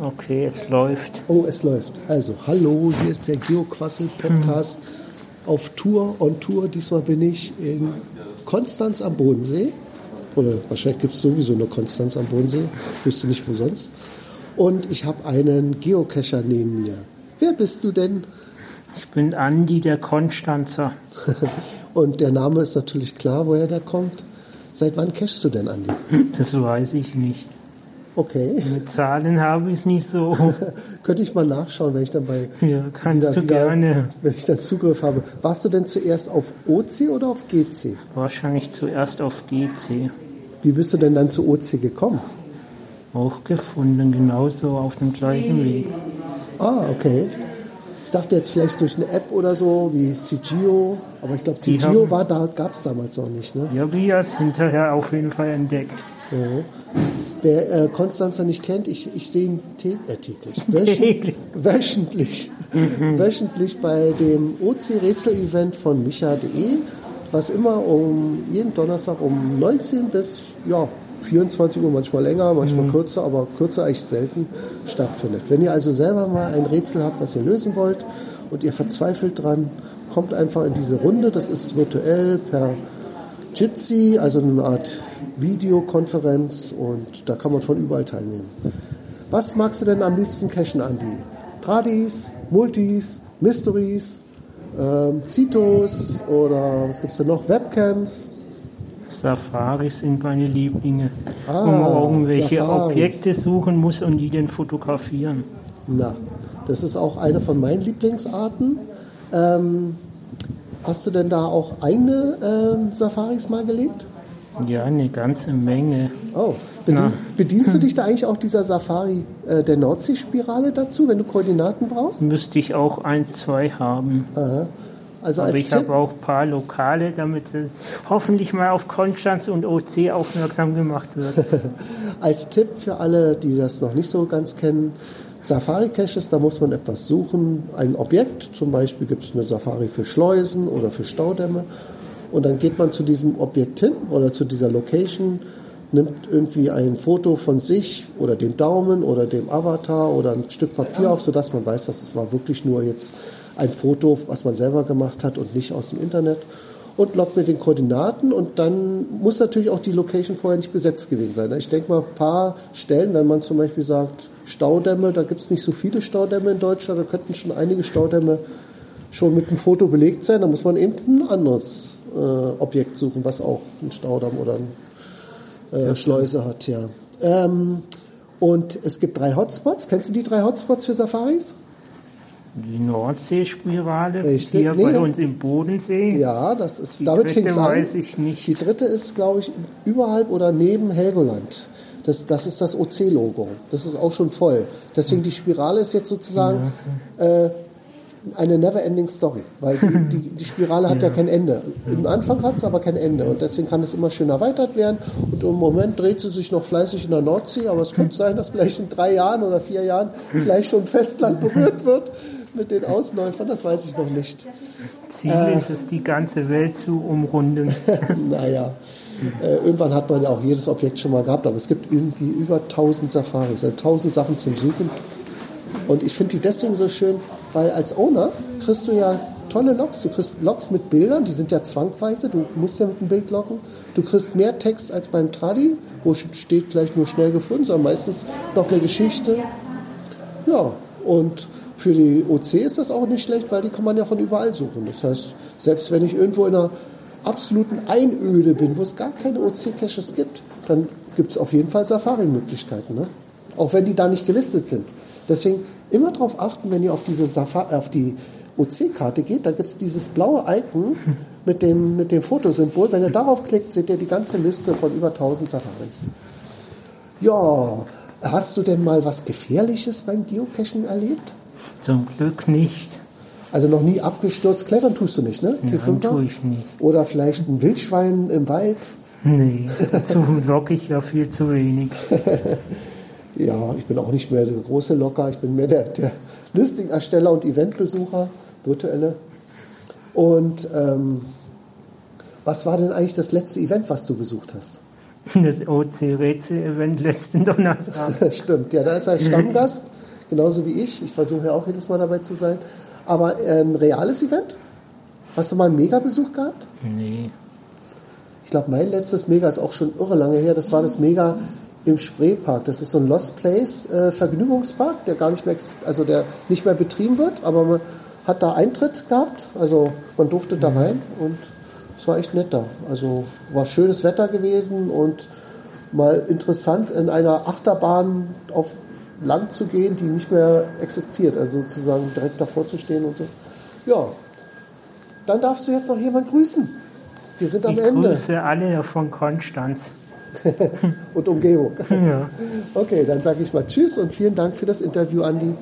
Okay, es läuft. Oh, es läuft. Also, hallo, hier ist der Geoquassel-Podcast auf Tour, on Tour. Diesmal bin ich in Konstanz am Bodensee. Oder wahrscheinlich gibt es sowieso nur Konstanz am Bodensee. Ich wüsste nicht, wo sonst. Und ich habe einen Geocacher neben mir. Wer bist du denn? Ich bin Andi, der Konstanzer. Und der Name ist natürlich klar, woher der kommt. Seit wann cachst du denn, Andi? Das weiß ich nicht. Okay. Mit Zahlen habe ich es nicht so. Könnte ich mal nachschauen, wenn ich dann bei Ja, kannst wieder- du wieder- gerne. wenn ich dann Zugriff habe. Warst du denn zuerst auf OC oder auf GC? Wahrscheinlich zuerst auf GC. Wie bist du denn dann zu OC gekommen? Auch gefunden, genauso auf dem gleichen Weg. Ah, okay. Ich dachte jetzt vielleicht durch eine App oder so, wie CGO, aber ich glaube, Die CGO haben- war da, gab es damals noch nicht. Ne? Ja, wie er es hinterher auf jeden Fall entdeckt. Ja. Wer äh, Konstanzer nicht kennt, ich, ich sehe ihn äh, täglich, wöchentlich, wöchentlich, wöchentlich bei dem OC-Rätsel-Event von micha.de, was immer um jeden Donnerstag um 19 bis ja, 24 Uhr, manchmal länger, manchmal kürzer, aber kürzer eigentlich selten stattfindet. Wenn ihr also selber mal ein Rätsel habt, was ihr lösen wollt und ihr verzweifelt dran, kommt einfach in diese Runde. Das ist virtuell per Jitsi, also eine Art Videokonferenz und da kann man von überall teilnehmen. Was magst du denn am liebsten cashen, Andi? Tradis, Multis, Mysteries, ähm, Citos oder was gibt's denn noch? Webcams? Safaris sind meine Lieblinge, Ah, wo man irgendwelche Safaris. Objekte suchen muss und die dann fotografieren. Na, das ist auch eine von meinen Lieblingsarten. Ähm, hast du denn da auch eigene ähm, Safaris mal gelegt? Ja, eine ganze Menge. Oh, bedien, bedienst du dich da eigentlich auch dieser Safari äh, der Nordseespirale dazu, wenn du Koordinaten brauchst? Müsste ich auch eins, zwei haben. Aha. Also Aber als ich habe auch ein paar Lokale, damit sie hoffentlich mal auf Konstanz und OC aufmerksam gemacht wird. als Tipp für alle, die das noch nicht so ganz kennen, Safari-Caches, da muss man etwas suchen, ein Objekt, zum Beispiel gibt es eine Safari für Schleusen oder für Staudämme. Und dann geht man zu diesem Objekt hin oder zu dieser Location, nimmt irgendwie ein Foto von sich oder dem Daumen oder dem Avatar oder ein Stück Papier auf, sodass man weiß, dass es war wirklich nur jetzt ein Foto, was man selber gemacht hat und nicht aus dem Internet. Und loggt mit den Koordinaten und dann muss natürlich auch die Location vorher nicht besetzt gewesen sein. Ich denke mal, ein paar Stellen, wenn man zum Beispiel sagt Staudämme, da gibt es nicht so viele Staudämme in Deutschland, da könnten schon einige Staudämme schon mit einem Foto belegt sein, da muss man eben ein anderes äh, Objekt suchen, was auch einen Staudamm oder eine äh, Schleuse hat, ja. Ähm, und es gibt drei Hotspots. Kennst du die drei Hotspots für Safaris? Die Nordseespirale, Richtig. hier Nee. bei uns im Bodensee. Ja, das ist, Die damit fing es an. weiß ich nicht. Die dritte ist, glaube ich, überhalb oder neben Helgoland. Das, das ist das OC-Logo. Das ist auch schon voll. Deswegen die Spirale ist jetzt sozusagen äh, eine never-ending Story. Weil die, die, die Spirale hat ja. kein Ende. Im Anfang hat es aber kein Ende. Und deswegen kann es immer schön erweitert werden. Und im Moment dreht sie sich noch fleißig in der Nordsee. Aber es könnte sein, dass vielleicht in drei Jahren oder vier Jahren vielleicht schon Festland berührt wird mit den Ausläufern. Das weiß ich noch nicht. Ziel Äh. ist es, die ganze Welt zu umrunden. naja, äh, irgendwann hat man ja auch jedes Objekt schon mal gehabt, aber es gibt irgendwie über 1000 Safaris, also 1000 Sachen zum Suchen. Und ich finde die deswegen so schön, weil als Owner kriegst du ja tolle Logs. Du kriegst Logs mit Bildern, die sind ja zwangweise, du musst ja mit dem Bild loggen. Du kriegst mehr Text als beim Tradi, wo steht vielleicht nur schnell gefunden, sondern meistens noch eine Geschichte. Ja, und für die OC ist das auch nicht schlecht, weil die kann man ja von überall suchen. Das heißt, selbst wenn ich irgendwo in einer absoluten Einöde bin, wo es gar keine OC-Caches gibt, dann gibt es auf jeden Fall Safari-Möglichkeiten. Ne? Auch wenn die da nicht gelistet sind. Deswegen immer darauf achten, wenn ihr auf diese Safa auf die OC-Karte geht, da gibt es dieses blaue Icon mit dem, mit dem Fotosymbol. Wenn ihr darauf klickt, seht ihr die ganze Liste von über 1000 Safaris. Ja, hast du denn mal was Gefährliches beim Geocachen erlebt? Zum Glück nicht. Also noch nie abgestürzt. Klettern tust du nicht, ne? Nein, tue ich nicht. Oder vielleicht ein Wildschwein im Wald. Nee, dazu locke ich ja viel zu wenig. Ja, ich bin auch nicht mehr der große Locker. Ich bin mehr der, der Listing-Ersteller und Eventbesucher, virtuelle. Und ähm, was war denn eigentlich das letzte Event, was du besucht hast? Das OC-Rätsel-Event letzten Donnerstag. Stimmt, ja, da ist er Stammgast, genauso wie ich. Ich versuche ja auch jedes Mal dabei zu sein. Aber ein reales Event? Hast du mal einen Mega-Besuch gehabt? Nee. Ich glaube, mein letztes Mega ist auch schon irre lange her. Das war das Mega im Spreepark. Das ist so ein Lost Place äh, Vergnügungspark, der gar nicht mehr, also der nicht mehr betrieben wird, aber man hat da Eintritt gehabt. Also man durfte da rein und es war echt nett da. Also war schönes Wetter gewesen und mal interessant in einer Achterbahn auf Land zu gehen, die nicht mehr existiert. Also sozusagen direkt davor zu stehen und so. Ja. Dann darfst du jetzt noch jemand grüßen. Wir sind am ich Ende. grüße alle von Konstanz. und Umgebung. Ja. Okay, dann sage ich mal Tschüss und vielen Dank für das Interview, Andi.